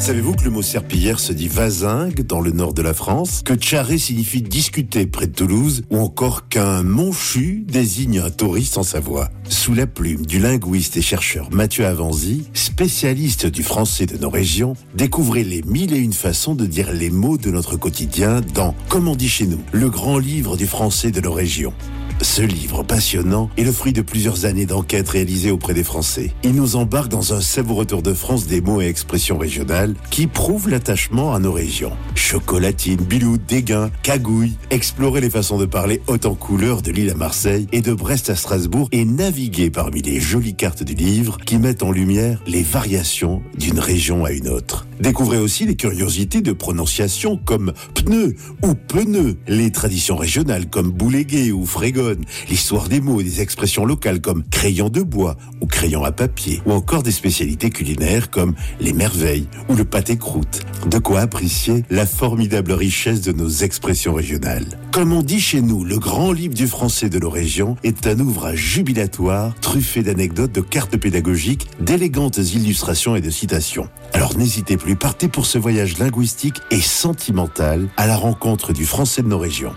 Savez-vous que le mot serpillière se dit vasingue dans le nord de la France, que charré signifie discuter près de Toulouse, ou encore qu'un monchu désigne un touriste en Savoie? Sous la plume du linguiste et chercheur Mathieu Avanzi, spécialiste du français de nos régions, découvrez les mille et une façons de dire les mots de notre quotidien dans Comme on dit chez nous, le grand livre du français de nos régions. Ce livre passionnant est le fruit de plusieurs années d'enquête réalisées auprès des Français. Il nous embarque dans un savoureux tour de France des mots et expressions régionales qui prouvent l'attachement à nos régions. Chocolatine, bilou, dégain, cagouille, explorer les façons de parler haute en couleur de Lille à Marseille et de Brest à Strasbourg et naviguer parmi les jolies cartes du livre qui mettent en lumière les variations d'une région à une autre. Découvrez aussi les curiosités de prononciation comme pneu ou pneu, les traditions régionales comme boulégué ou l'histoire des mots et des expressions locales comme crayon de bois ou crayon à papier, ou encore des spécialités culinaires comme les merveilles ou le pâté croûte. De quoi apprécier la formidable richesse de nos expressions régionales. Comme on dit chez nous, le grand livre du français de nos régions est un ouvrage jubilatoire, truffé d'anecdotes, de cartes pédagogiques, d'élégantes illustrations et de citations. Alors n'hésitez plus, partez pour ce voyage linguistique et sentimental à la rencontre du français de nos régions.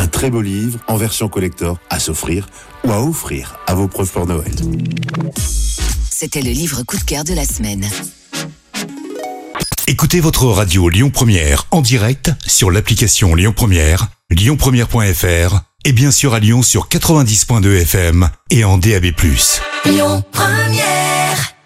Un très beau livre en version collector à s'offrir ou à offrir à vos proches pour Noël. C'était le livre coup de cœur de la semaine. Écoutez votre radio Lyon Première en direct sur l'application Lyon Première, lyonpremière.fr et bien sûr à Lyon sur 90.2 FM et en DAB+. Lyon Première.